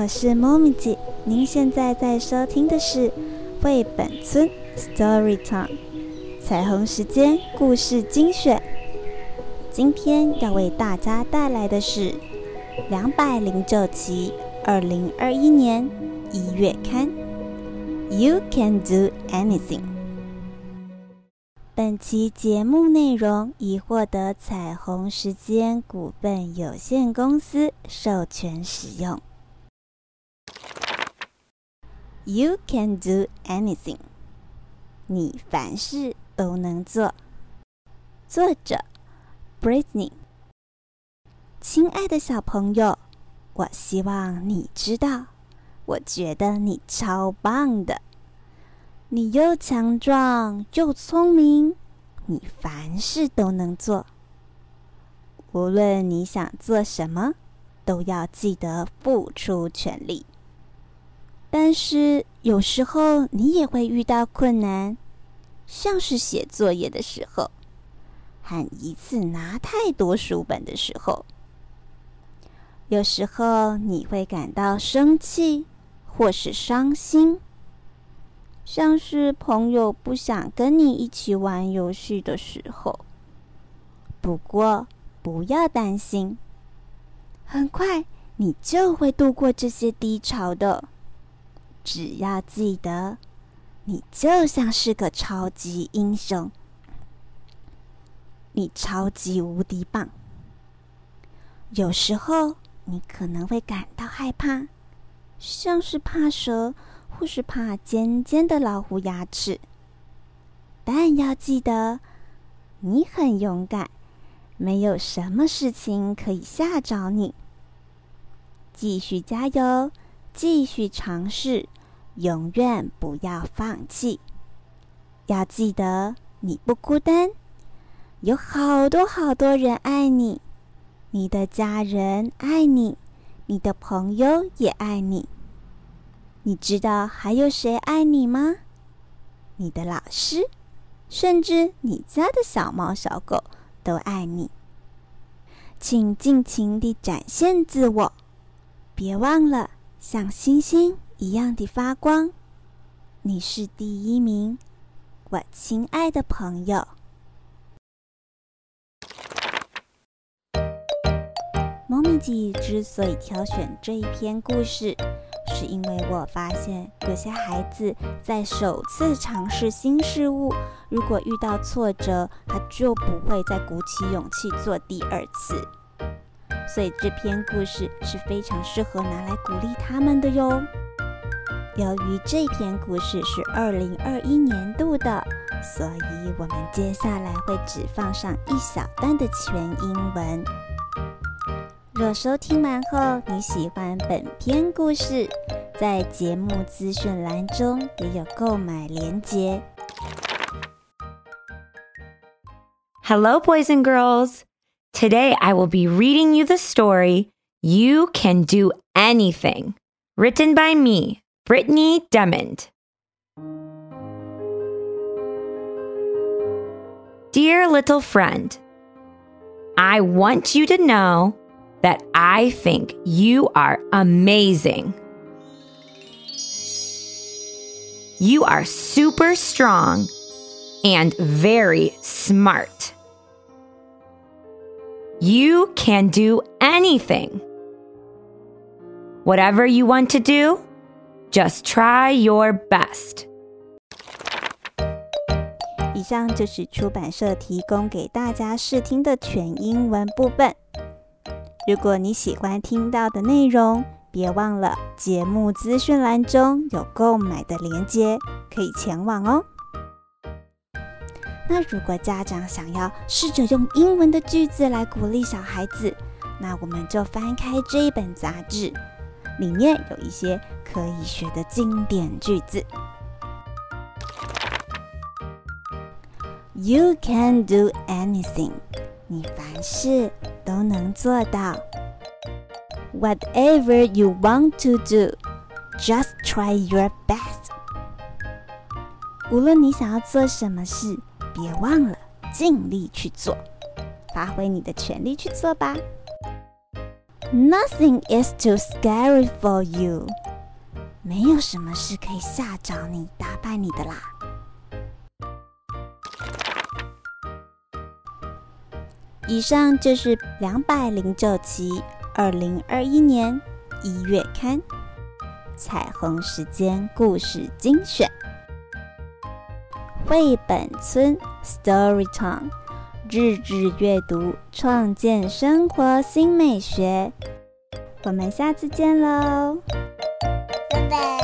我是 Mommy 姐，您现在在收听的是绘本村 Story Time 彩虹时间故事精选。今天要为大家带来的是两百零九期二零二一年一月刊。You can do anything。本期节目内容已获得彩虹时间股份有限公司授权使用。You can do anything。你凡事都能做。作者：Britney。亲爱的小朋友，我希望你知道。我觉得你超棒的，你又强壮又聪明，你凡事都能做。无论你想做什么，都要记得付出全力。但是有时候你也会遇到困难，像是写作业的时候，和一次拿太多书本的时候。有时候你会感到生气。或是伤心，像是朋友不想跟你一起玩游戏的时候。不过不要担心，很快你就会度过这些低潮的。只要记得，你就像是个超级英雄，你超级无敌棒。有时候你可能会感到害怕。像是怕蛇，或是怕尖尖的老虎牙齿，但要记得，你很勇敢，没有什么事情可以吓着你。继续加油，继续尝试，永远不要放弃。要记得，你不孤单，有好多好多人爱你，你的家人爱你。你的朋友也爱你，你知道还有谁爱你吗？你的老师，甚至你家的小猫小狗都爱你。请尽情地展现自我，别忘了像星星一样的发光。你是第一名，我亲爱的朋友。猫咪姐之所以挑选这一篇故事，是因为我发现有些孩子在首次尝试新事物，如果遇到挫折，他就不会再鼓起勇气做第二次。所以这篇故事是非常适合拿来鼓励他们的哟。由于这篇故事是二零二一年度的，所以我们接下来会只放上一小段的全英文。若收听完后你喜欢本篇故事，在节目资讯栏中也有购买链接。Hello, boys and girls. Today I will be reading you the story You Can Do Anything, written by me, Brittany Demond. Dear little friend, I want you to know that I think you are amazing. You are super strong and very smart. You can do anything. Whatever you want to do, just try your best. 以上就是出版社提供给大家试听的全英文部分。如果你喜欢听到的内容，别忘了节目资讯栏中有购买的链接，可以前往哦。那如果家长想要试着用英文的句子来鼓励小孩子，那我们就翻开这一本杂志，里面有一些可以学的经典句子。You can do anything，你凡事。都能做到。Whatever you want to do, just try your best。无论你想要做什么事，别忘了尽力去做，发挥你的全力去做吧。Nothing is too scary for you。没有什么是可以吓着你、打败你的啦。以上就是两百零九期二零二一年一月刊《彩虹时间故事精选》绘本村 Story Time。日志阅读创建生活新美学。我们下次见喽。拜拜。